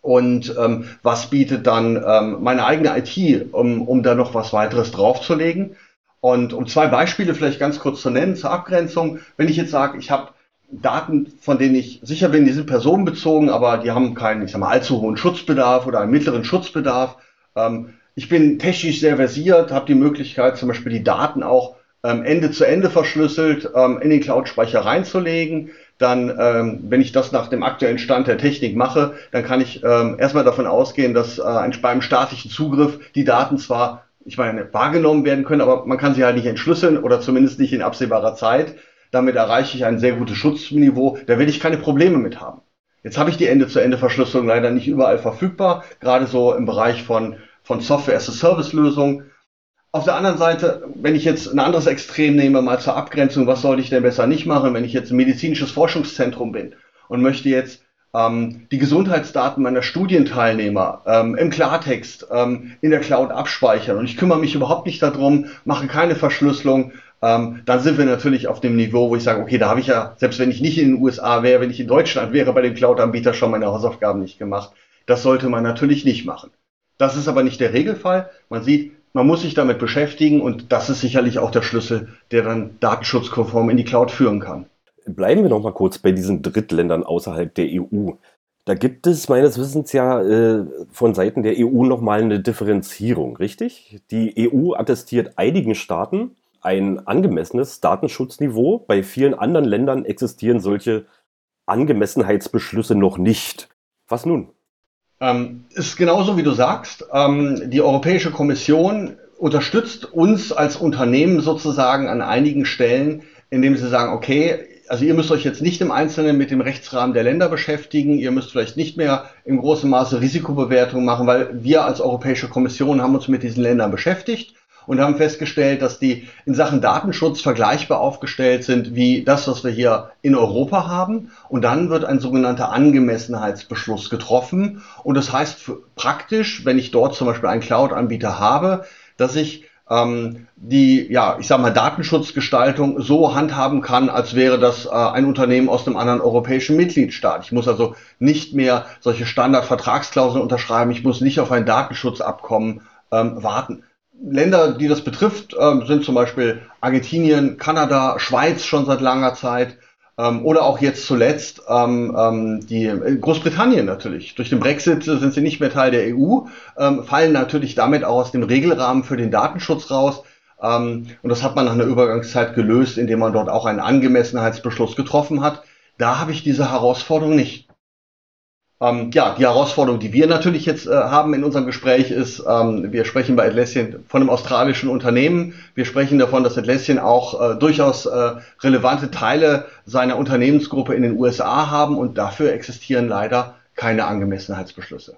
B: Und ähm, was bietet dann ähm, meine eigene IT, um, um da noch was weiteres draufzulegen. Und um zwei Beispiele vielleicht ganz kurz zu nennen zur Abgrenzung, wenn ich jetzt sage, ich habe Daten, von denen ich sicher bin, die sind personenbezogen, aber die haben keinen, ich sag mal, allzu hohen Schutzbedarf oder einen mittleren Schutzbedarf. Ähm, ich bin technisch sehr versiert, habe die Möglichkeit, zum Beispiel die Daten auch ähm, Ende zu Ende verschlüsselt ähm, in den Cloud-Speicher reinzulegen dann, ähm, wenn ich das nach dem aktuellen Stand der Technik mache, dann kann ich ähm, erstmal davon ausgehen, dass äh, beim staatlichen Zugriff die Daten zwar, ich meine, wahrgenommen werden können, aber man kann sie halt nicht entschlüsseln oder zumindest nicht in absehbarer Zeit. Damit erreiche ich ein sehr gutes Schutzniveau. Da werde ich keine Probleme mit haben. Jetzt habe ich die Ende-zu-Ende-Verschlüsselung leider nicht überall verfügbar, gerade so im Bereich von, von Software-as-a-Service-Lösungen. Auf der anderen Seite, wenn ich jetzt ein anderes Extrem nehme, mal zur Abgrenzung, was sollte ich denn besser nicht machen, wenn ich jetzt ein medizinisches Forschungszentrum bin und möchte jetzt ähm, die Gesundheitsdaten meiner Studienteilnehmer ähm, im Klartext ähm, in der Cloud abspeichern und ich kümmere mich überhaupt nicht darum, mache keine Verschlüsselung, ähm, dann sind wir natürlich auf dem Niveau, wo ich sage, okay, da habe ich ja, selbst wenn ich nicht in den USA wäre, wenn ich in Deutschland wäre, bei dem Cloud-Anbieter schon meine Hausaufgaben nicht gemacht. Das sollte man natürlich nicht machen. Das ist aber nicht der Regelfall. Man sieht, man muss sich damit beschäftigen und das ist sicherlich auch der Schlüssel, der dann datenschutzkonform in die Cloud führen kann.
A: Bleiben wir noch mal kurz bei diesen Drittländern außerhalb der EU. Da gibt es meines Wissens ja äh, von Seiten der EU noch mal eine Differenzierung, richtig? Die EU attestiert einigen Staaten ein angemessenes Datenschutzniveau. Bei vielen anderen Ländern existieren solche Angemessenheitsbeschlüsse noch nicht. Was nun?
B: Ähm, ist genauso wie du sagst. Ähm, die Europäische Kommission unterstützt uns als Unternehmen sozusagen an einigen Stellen, indem sie sagen, okay, also ihr müsst euch jetzt nicht im Einzelnen mit dem Rechtsrahmen der Länder beschäftigen, ihr müsst vielleicht nicht mehr im großen Maße Risikobewertung machen, weil wir als Europäische Kommission haben uns mit diesen Ländern beschäftigt und haben festgestellt, dass die in Sachen Datenschutz vergleichbar aufgestellt sind wie das, was wir hier in Europa haben. Und dann wird ein sogenannter Angemessenheitsbeschluss getroffen. Und das heißt praktisch, wenn ich dort zum Beispiel einen Cloud-Anbieter habe, dass ich ähm, die, ja, ich sag mal, Datenschutzgestaltung so handhaben kann, als wäre das äh, ein Unternehmen aus einem anderen europäischen Mitgliedstaat. Ich muss also nicht mehr solche Standardvertragsklauseln unterschreiben, ich muss nicht auf ein Datenschutzabkommen ähm, warten. Länder, die das betrifft, ähm, sind zum Beispiel Argentinien, Kanada, Schweiz schon seit langer Zeit ähm, oder auch jetzt zuletzt ähm, ähm die äh, Großbritannien natürlich. Durch den Brexit sind sie nicht mehr Teil der EU, ähm, fallen natürlich damit auch aus dem Regelrahmen für den Datenschutz raus. Ähm, und das hat man nach einer Übergangszeit gelöst, indem man dort auch einen Angemessenheitsbeschluss getroffen hat. Da habe ich diese Herausforderung nicht. Ähm, ja, die Herausforderung, die wir natürlich jetzt äh, haben in unserem Gespräch ist, ähm, wir sprechen bei Atlassian von einem australischen Unternehmen. Wir sprechen davon, dass Atlassian auch äh, durchaus äh, relevante Teile seiner Unternehmensgruppe in den USA haben und dafür existieren leider keine Angemessenheitsbeschlüsse.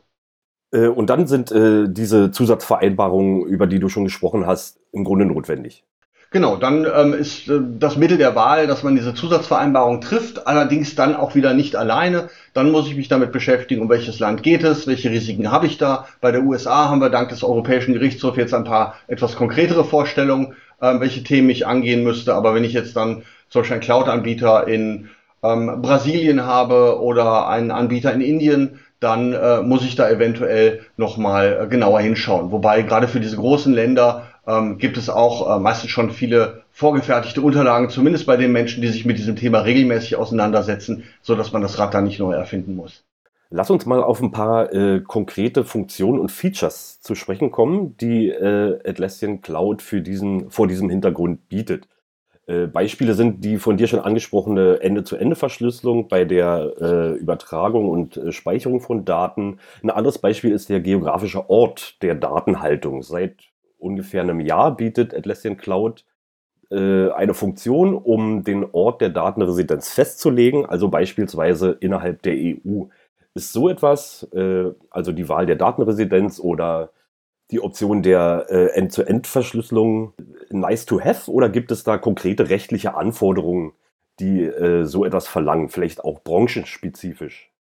A: Äh, und dann sind äh, diese Zusatzvereinbarungen, über die du schon gesprochen hast, im Grunde notwendig.
B: Genau, dann ähm, ist äh, das Mittel der Wahl, dass man diese Zusatzvereinbarung trifft, allerdings dann auch wieder nicht alleine. Dann muss ich mich damit beschäftigen, um welches Land geht es, welche Risiken habe ich da. Bei der USA haben wir dank des Europäischen Gerichtshofs jetzt ein paar etwas konkretere Vorstellungen, ähm, welche Themen ich angehen müsste. Aber wenn ich jetzt dann zum Beispiel einen Cloud-Anbieter in ähm, Brasilien habe oder einen Anbieter in Indien, dann äh, muss ich da eventuell nochmal äh, genauer hinschauen. Wobei gerade für diese großen Länder ähm, gibt es auch äh, meistens schon viele vorgefertigte Unterlagen, zumindest bei den Menschen, die sich mit diesem Thema regelmäßig auseinandersetzen, so dass man das Rad da nicht neu erfinden muss.
A: Lass uns mal auf ein paar äh, konkrete Funktionen und Features zu sprechen kommen, die äh, Atlassian Cloud für diesen, vor diesem Hintergrund bietet. Äh, Beispiele sind die von dir schon angesprochene Ende-zu-Ende-Verschlüsselung bei der äh, Übertragung und äh, Speicherung von Daten. Ein anderes Beispiel ist der geografische Ort der Datenhaltung. Seit ungefähr einem Jahr bietet Atlassian Cloud äh, eine Funktion, um den Ort der Datenresidenz festzulegen, also beispielsweise innerhalb der EU. Ist so etwas, äh, also die Wahl der Datenresidenz oder die Option der äh, End-zu-End-Verschlüsselung nice to have oder gibt es da konkrete rechtliche Anforderungen, die so etwas verlangen, vielleicht auch branchenspezifisch?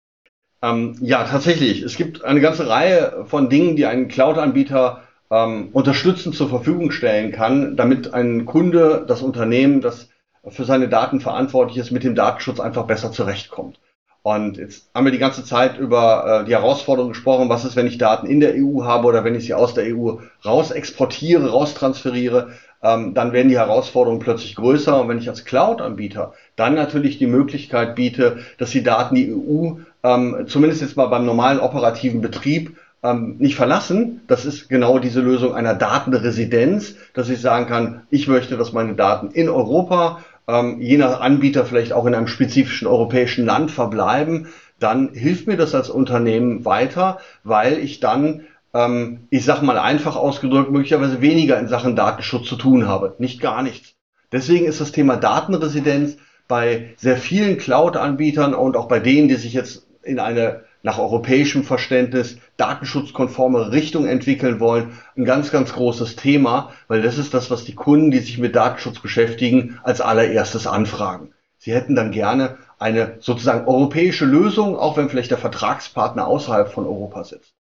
B: Ähm, ja, tatsächlich. Es gibt eine ganze Reihe von Dingen, die ein Cloud-Anbieter ähm, unterstützend zur Verfügung stellen kann, damit ein Kunde, das Unternehmen, das für seine Daten verantwortlich ist, mit dem Datenschutz einfach besser zurechtkommt. Und jetzt haben wir die ganze Zeit über äh, die Herausforderung gesprochen, was ist, wenn ich Daten in der EU habe oder wenn ich sie aus der EU raus exportiere, raustransferiere, ähm, dann werden die Herausforderungen plötzlich größer. Und wenn ich als Cloud-Anbieter dann natürlich die Möglichkeit biete, dass die Daten die EU ähm, zumindest jetzt mal beim normalen operativen Betrieb ähm, nicht verlassen. Das ist genau diese Lösung einer Datenresidenz, dass ich sagen kann, ich möchte, dass meine Daten in Europa, ähm, je nach Anbieter vielleicht auch in einem spezifischen europäischen Land verbleiben. Dann hilft mir das als Unternehmen weiter, weil ich dann ähm, ich sag mal einfach ausgedrückt, möglicherweise weniger in Sachen Datenschutz zu tun habe. Nicht gar nichts. Deswegen ist das Thema Datenresidenz bei sehr vielen Cloud-Anbietern und auch bei denen, die sich jetzt in eine nach europäischem Verständnis datenschutzkonforme Richtung entwickeln wollen, ein ganz, ganz großes Thema, weil das ist das, was die Kunden, die sich mit Datenschutz beschäftigen, als allererstes anfragen. Sie hätten dann gerne eine sozusagen europäische Lösung, auch wenn vielleicht der Vertragspartner außerhalb von Europa sitzt.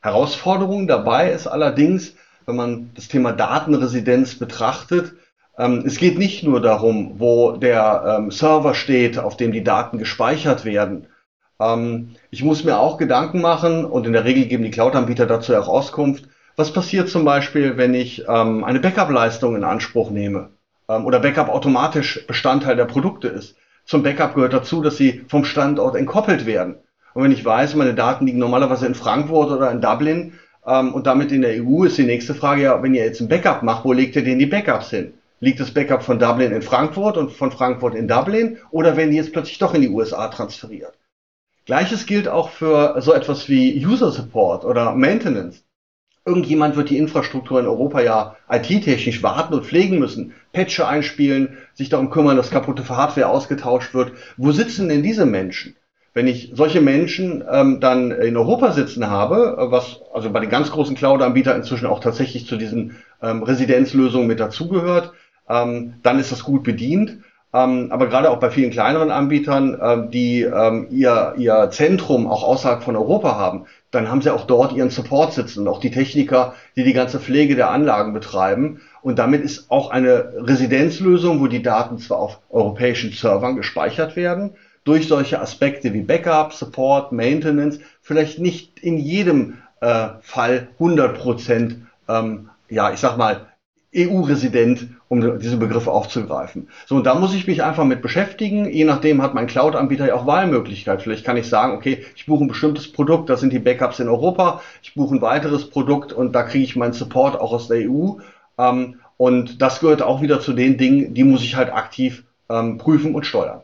B: Herausforderung dabei ist allerdings, wenn man das Thema Datenresidenz betrachtet, ähm, es geht nicht nur darum, wo der ähm, Server steht, auf dem die Daten gespeichert werden, ähm, ich muss mir auch Gedanken machen und in der Regel geben die Cloud-Anbieter dazu auch Auskunft. Was passiert zum Beispiel, wenn ich ähm, eine Backup-Leistung in Anspruch nehme ähm, oder Backup automatisch Bestandteil der Produkte ist? Zum Backup gehört dazu, dass sie vom Standort entkoppelt werden. Und wenn ich weiß, meine Daten liegen normalerweise in Frankfurt oder in Dublin ähm, und damit in der EU, ist die nächste Frage ja, wenn ihr jetzt ein Backup macht, wo legt ihr denn die Backups hin? Liegt das Backup von Dublin in Frankfurt und von Frankfurt in Dublin oder werden die jetzt plötzlich doch in die USA transferiert? Gleiches gilt auch für so etwas wie User Support oder Maintenance. Irgendjemand wird die Infrastruktur in Europa ja IT-technisch warten und pflegen müssen, Patche einspielen, sich darum kümmern, dass kaputte Hardware ausgetauscht wird. Wo sitzen denn diese Menschen? Wenn ich solche Menschen ähm, dann in Europa sitzen habe, was also bei den ganz großen Cloud-Anbietern inzwischen auch tatsächlich zu diesen ähm, Residenzlösungen mit dazugehört, ähm, dann ist das gut bedient. Ähm, aber gerade auch bei vielen kleineren Anbietern, ähm, die ähm, ihr, ihr Zentrum auch außerhalb von Europa haben, dann haben sie auch dort ihren Support sitzen und auch die Techniker, die die ganze Pflege der Anlagen betreiben. Und damit ist auch eine Residenzlösung, wo die Daten zwar auf europäischen Servern gespeichert werden, durch solche Aspekte wie Backup, Support, Maintenance, vielleicht nicht in jedem äh, Fall 100 Prozent, ähm, ja, ich sag mal, EU-Resident, um diese Begriffe aufzugreifen. So, und da muss ich mich einfach mit beschäftigen. Je nachdem hat mein Cloud-Anbieter ja auch Wahlmöglichkeit. Vielleicht kann ich sagen, okay, ich buche ein bestimmtes Produkt, das sind die Backups in Europa. Ich buche ein weiteres Produkt und da kriege ich meinen Support auch aus der EU. Ähm, und das gehört auch wieder zu den Dingen, die muss ich halt aktiv ähm, prüfen und steuern.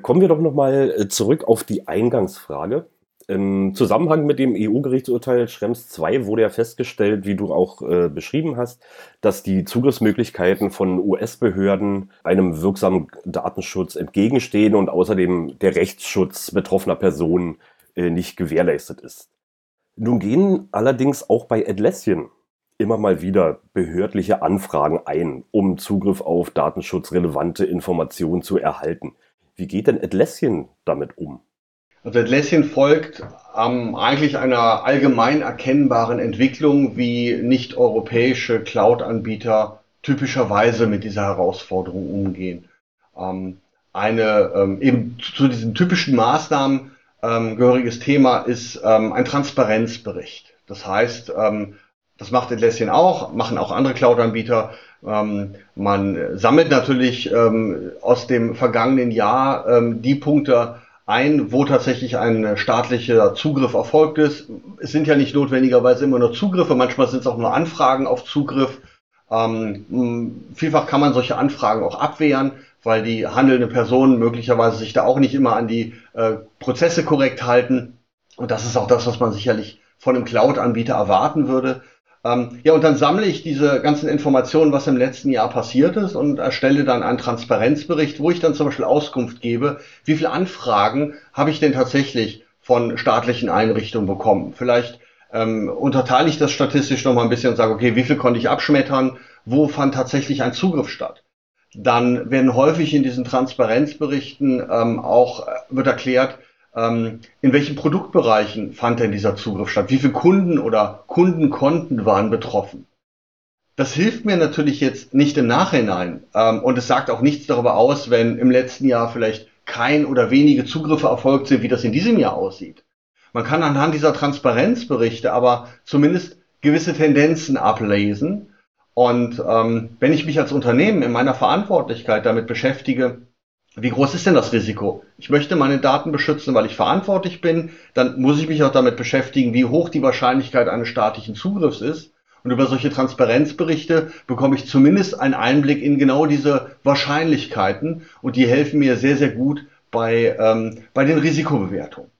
A: Kommen wir doch nochmal äh, zurück auf die Eingangsfrage. Im Zusammenhang mit dem EU-Gerichtsurteil Schrems II wurde ja festgestellt, wie du auch äh, beschrieben hast, dass die Zugriffsmöglichkeiten von US-Behörden einem wirksamen Datenschutz entgegenstehen und außerdem der Rechtsschutz betroffener Personen äh, nicht gewährleistet ist. Nun gehen allerdings auch bei Atlassian immer mal wieder behördliche Anfragen ein, um Zugriff auf datenschutzrelevante Informationen zu erhalten. Wie geht denn Atlassian damit um?
B: Also Atlassian folgt ähm, eigentlich einer allgemein erkennbaren Entwicklung, wie nicht-europäische Cloud-Anbieter typischerweise mit dieser Herausforderung umgehen. Ähm, eine ähm, eben zu diesen typischen Maßnahmen ähm, gehöriges Thema ist ähm, ein Transparenzbericht. Das heißt, ähm, das macht Atlassian auch, machen auch andere Cloud-Anbieter. Ähm, man sammelt natürlich ähm, aus dem vergangenen Jahr ähm, die Punkte ein, wo tatsächlich ein staatlicher Zugriff erfolgt ist. Es sind ja nicht notwendigerweise immer nur Zugriffe, manchmal sind es auch nur Anfragen auf Zugriff. Ähm, vielfach kann man solche Anfragen auch abwehren, weil die handelnde Personen möglicherweise sich da auch nicht immer an die äh, Prozesse korrekt halten. Und das ist auch das, was man sicherlich von einem Cloud-Anbieter erwarten würde. Ähm, ja, und dann sammle ich diese ganzen Informationen, was im letzten Jahr passiert ist und erstelle dann einen Transparenzbericht, wo ich dann zum Beispiel Auskunft gebe, wie viele Anfragen habe ich denn tatsächlich von staatlichen Einrichtungen bekommen. Vielleicht ähm, unterteile ich das statistisch nochmal ein bisschen und sage, okay, wie viel konnte ich abschmettern, wo fand tatsächlich ein Zugriff statt. Dann werden häufig in diesen Transparenzberichten ähm, auch äh, wird erklärt, in welchen Produktbereichen fand denn dieser Zugriff statt? Wie viele Kunden oder Kundenkonten waren betroffen? Das hilft mir natürlich jetzt nicht im Nachhinein ähm, und es sagt auch nichts darüber aus, wenn im letzten Jahr vielleicht kein oder wenige Zugriffe erfolgt sind, wie das in diesem Jahr aussieht. Man kann anhand dieser Transparenzberichte aber zumindest gewisse Tendenzen ablesen. Und ähm, wenn ich mich als Unternehmen in meiner Verantwortlichkeit damit beschäftige, wie groß ist denn das Risiko? Ich möchte meine Daten beschützen, weil ich verantwortlich bin. Dann muss ich mich auch damit beschäftigen, wie hoch die Wahrscheinlichkeit eines staatlichen Zugriffs ist. Und über solche Transparenzberichte bekomme ich zumindest einen Einblick in genau diese Wahrscheinlichkeiten. Und die helfen mir sehr, sehr gut bei, ähm, bei den Risikobewertungen.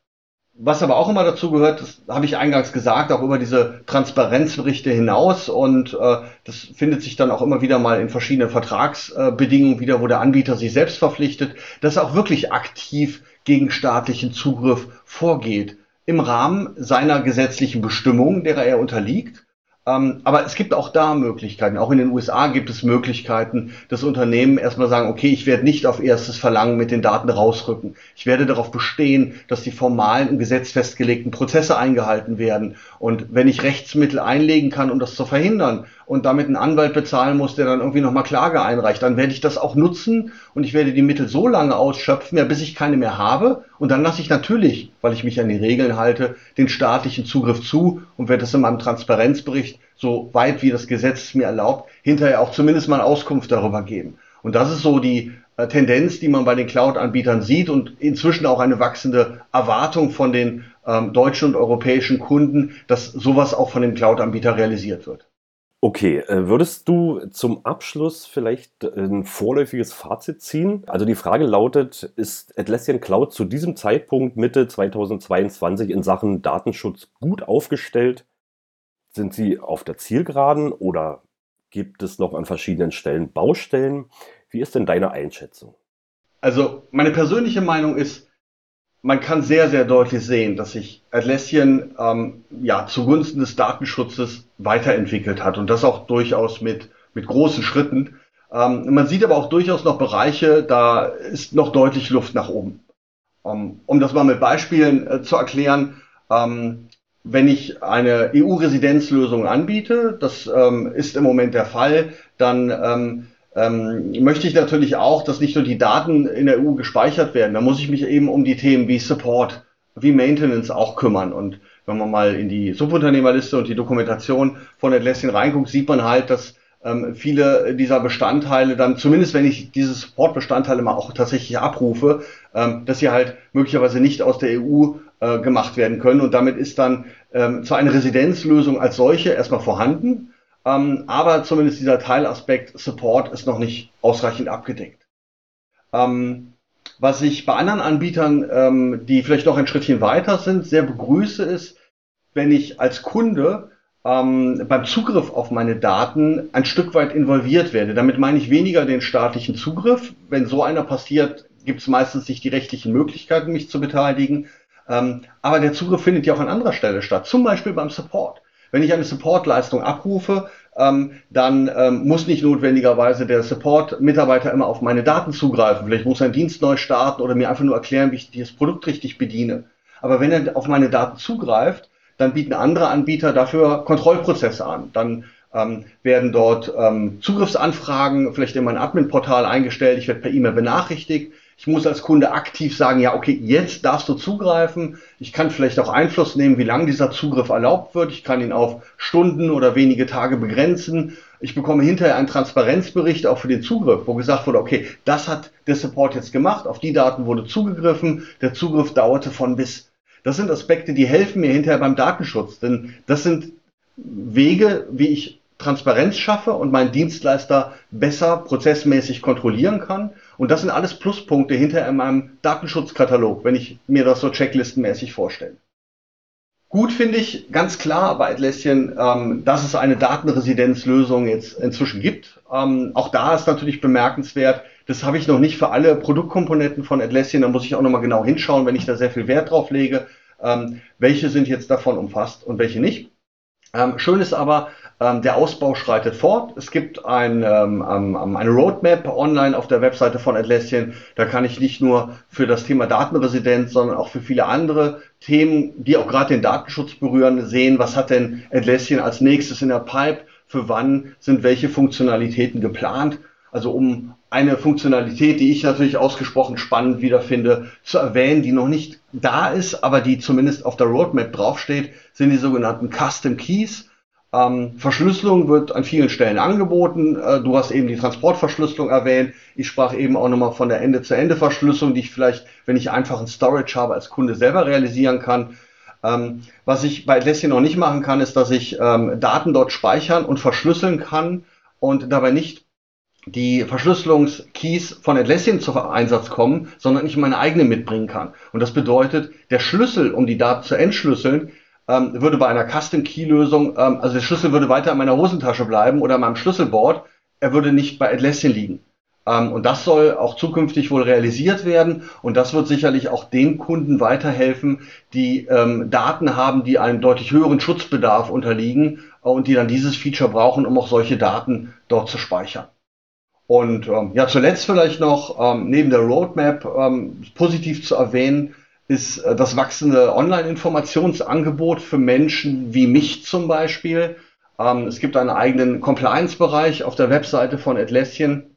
B: Was aber auch immer dazu gehört, das habe ich eingangs gesagt, auch über diese Transparenzberichte hinaus und äh, das findet sich dann auch immer wieder mal in verschiedenen Vertragsbedingungen wieder, wo der Anbieter sich selbst verpflichtet, dass er auch wirklich aktiv gegen staatlichen Zugriff vorgeht. im Rahmen seiner gesetzlichen Bestimmungen, derer er unterliegt. Ähm, aber es gibt auch da Möglichkeiten. Auch in den USA gibt es Möglichkeiten, dass Unternehmen erstmal sagen, okay, ich werde nicht auf erstes Verlangen mit den Daten rausrücken. Ich werde darauf bestehen, dass die formalen im Gesetz festgelegten Prozesse eingehalten werden. Und wenn ich Rechtsmittel einlegen kann, um das zu verhindern und damit einen Anwalt bezahlen muss, der dann irgendwie nochmal Klage einreicht, dann werde ich das auch nutzen und ich werde die Mittel so lange ausschöpfen, ja, bis ich keine mehr habe. Und dann lasse ich natürlich, weil ich mich an die Regeln halte, den staatlichen Zugriff zu und werde das in meinem Transparenzbericht so weit wie das Gesetz es mir erlaubt, hinterher auch zumindest mal Auskunft darüber geben. Und das ist so die äh, Tendenz, die man bei den Cloud-Anbietern sieht und inzwischen auch eine wachsende Erwartung von den ähm, deutschen und europäischen Kunden, dass sowas auch von den Cloud-Anbietern realisiert wird.
A: Okay, äh, würdest du zum Abschluss vielleicht ein vorläufiges Fazit ziehen? Also die Frage lautet, ist Atlassian Cloud zu diesem Zeitpunkt Mitte 2022 in Sachen Datenschutz gut aufgestellt? Sind sie auf der Zielgeraden oder gibt es noch an verschiedenen Stellen Baustellen? Wie ist denn deine Einschätzung?
B: Also meine persönliche Meinung ist, man kann sehr, sehr deutlich sehen, dass sich Atlassian ähm, ja, zugunsten des Datenschutzes weiterentwickelt hat und das auch durchaus mit, mit großen Schritten. Ähm, man sieht aber auch durchaus noch Bereiche, da ist noch deutlich Luft nach oben. Um, um das mal mit Beispielen äh, zu erklären, ähm, wenn ich eine EU-Residenzlösung anbiete, das ähm, ist im Moment der Fall, dann ähm, möchte ich natürlich auch, dass nicht nur die Daten in der EU gespeichert werden. Da muss ich mich eben um die Themen wie Support, wie Maintenance auch kümmern. Und wenn man mal in die Subunternehmerliste und die Dokumentation von Atlassian reinguckt, sieht man halt, dass ähm, viele dieser Bestandteile dann, zumindest wenn ich diese Support-Bestandteile mal auch tatsächlich abrufe, ähm, dass sie halt möglicherweise nicht aus der EU äh, gemacht werden können. Und damit ist dann ähm, zwar eine Residenzlösung als solche erstmal vorhanden, ähm, aber zumindest dieser Teilaspekt Support ist noch nicht ausreichend abgedeckt. Ähm, was ich bei anderen Anbietern, ähm, die vielleicht noch ein Schrittchen weiter sind, sehr begrüße, ist, wenn ich als Kunde ähm, beim Zugriff auf meine Daten ein Stück weit involviert werde. Damit meine ich weniger den staatlichen Zugriff. Wenn so einer passiert, gibt es meistens nicht die rechtlichen Möglichkeiten, mich zu beteiligen. Ähm, aber der Zugriff findet ja auch an anderer Stelle statt, zum Beispiel beim Support. Wenn ich eine Supportleistung abrufe, ähm, dann ähm, muss nicht notwendigerweise der Support-Mitarbeiter immer auf meine Daten zugreifen. Vielleicht muss er einen Dienst neu starten oder mir einfach nur erklären, wie ich dieses Produkt richtig bediene. Aber wenn er auf meine Daten zugreift, dann bieten andere Anbieter dafür Kontrollprozesse an. Dann ähm, werden dort ähm, Zugriffsanfragen vielleicht in mein Admin-Portal eingestellt. Ich werde per E-Mail benachrichtigt. Ich muss als Kunde aktiv sagen, ja, okay, jetzt darfst du zugreifen. Ich kann vielleicht auch Einfluss nehmen, wie lange dieser Zugriff erlaubt wird. Ich kann ihn auf Stunden oder wenige Tage begrenzen. Ich bekomme hinterher einen Transparenzbericht auch für den Zugriff, wo gesagt wurde, okay, das hat der Support jetzt gemacht, auf die Daten wurde zugegriffen, der Zugriff dauerte von bis. Das sind Aspekte, die helfen mir hinterher beim Datenschutz, denn das sind Wege, wie ich Transparenz schaffe und meinen Dienstleister besser prozessmäßig kontrollieren kann. Und das sind alles Pluspunkte hinter in meinem Datenschutzkatalog, wenn ich mir das so checklistenmäßig vorstelle. Gut finde ich ganz klar bei Atlassian, ähm, dass es eine Datenresidenzlösung jetzt inzwischen gibt. Ähm, auch da ist natürlich bemerkenswert, das habe ich noch nicht für alle Produktkomponenten von Atlassian. Da muss ich auch nochmal genau hinschauen, wenn ich da sehr viel Wert drauf lege, ähm, welche sind jetzt davon umfasst und welche nicht. Ähm, schön ist aber, der Ausbau schreitet fort. Es gibt ein, ähm, ähm, eine Roadmap online auf der Webseite von Atlassian. Da kann ich nicht nur für das Thema Datenresidenz, sondern auch für viele andere Themen, die auch gerade den Datenschutz berühren, sehen, was hat denn Atlassian als nächstes in der Pipe, für wann sind welche Funktionalitäten geplant. Also um eine Funktionalität, die ich natürlich ausgesprochen spannend wiederfinde, zu erwähnen, die noch nicht da ist, aber die zumindest auf der Roadmap draufsteht, sind die sogenannten Custom Keys. Ähm, Verschlüsselung wird an vielen Stellen angeboten. Äh, du hast eben die Transportverschlüsselung erwähnt. Ich sprach eben auch nochmal von der Ende-zu-Ende-Verschlüsselung, die ich vielleicht, wenn ich einfach ein Storage habe, als Kunde selber realisieren kann. Ähm, was ich bei Atlassian noch nicht machen kann, ist, dass ich ähm, Daten dort speichern und verschlüsseln kann und dabei nicht die Verschlüsselungskeys von Atlassian zum Einsatz kommen, sondern ich meine eigene mitbringen kann. Und das bedeutet, der Schlüssel, um die Daten zu entschlüsseln, ähm, würde bei einer Custom-Key-Lösung, ähm, also der Schlüssel würde weiter in meiner Hosentasche bleiben oder in meinem Schlüsselboard, er würde nicht bei Atlassian liegen. Ähm, und das soll auch zukünftig wohl realisiert werden. Und das wird sicherlich auch den Kunden weiterhelfen, die ähm, Daten haben, die einem deutlich höheren Schutzbedarf unterliegen äh, und die dann dieses Feature brauchen, um auch solche Daten dort zu speichern. Und ähm, ja, zuletzt vielleicht noch ähm, neben der Roadmap ähm, positiv zu erwähnen, ist äh, das wachsende Online-Informationsangebot für Menschen wie mich zum Beispiel. Ähm, es gibt einen eigenen Compliance-Bereich auf der Webseite von Atlassian,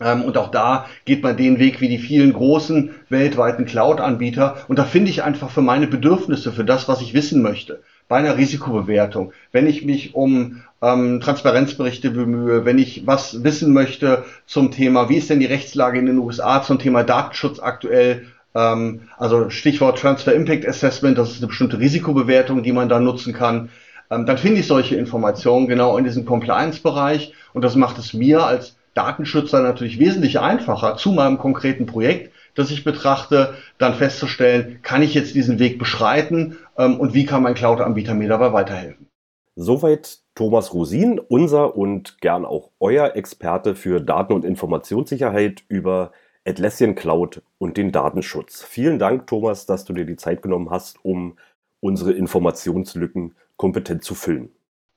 B: ähm, und auch da geht man den Weg wie die vielen großen weltweiten Cloud-Anbieter. Und da finde ich einfach für meine Bedürfnisse, für das, was ich wissen möchte, bei einer Risikobewertung, wenn ich mich um ähm, Transparenzberichte bemühe, wenn ich was wissen möchte zum Thema, wie ist denn die Rechtslage in den USA zum Thema Datenschutz aktuell, also Stichwort Transfer Impact Assessment, das ist eine bestimmte Risikobewertung, die man da nutzen kann, ähm, dann finde ich solche Informationen genau in diesem Compliance-Bereich und das macht es mir als Datenschützer natürlich wesentlich einfacher, zu meinem konkreten Projekt, das ich betrachte, dann festzustellen, kann ich jetzt diesen Weg beschreiten ähm, und wie kann mein Cloud-Anbieter mir dabei weiterhelfen.
A: Soweit Thomas Rosin, unser und gern auch euer Experte für Daten- und Informationssicherheit über Atlassian Cloud und den Datenschutz. Vielen Dank, Thomas, dass du dir die Zeit genommen hast, um unsere Informationslücken kompetent zu füllen.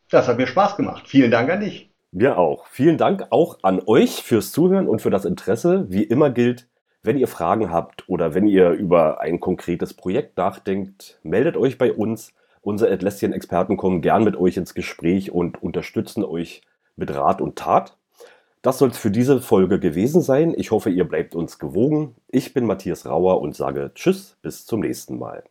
B: Das hat mir Spaß gemacht. Vielen Dank an dich.
A: Mir auch. Vielen Dank auch an euch fürs Zuhören und für das Interesse. Wie immer gilt, wenn ihr Fragen habt oder wenn ihr über ein konkretes Projekt nachdenkt, meldet euch bei uns. Unsere Atlassian-Experten kommen gern mit euch ins Gespräch und unterstützen euch mit Rat und Tat. Das soll es für diese Folge gewesen sein. Ich hoffe, ihr bleibt uns gewogen. Ich bin Matthias Rauer und sage Tschüss, bis zum nächsten Mal.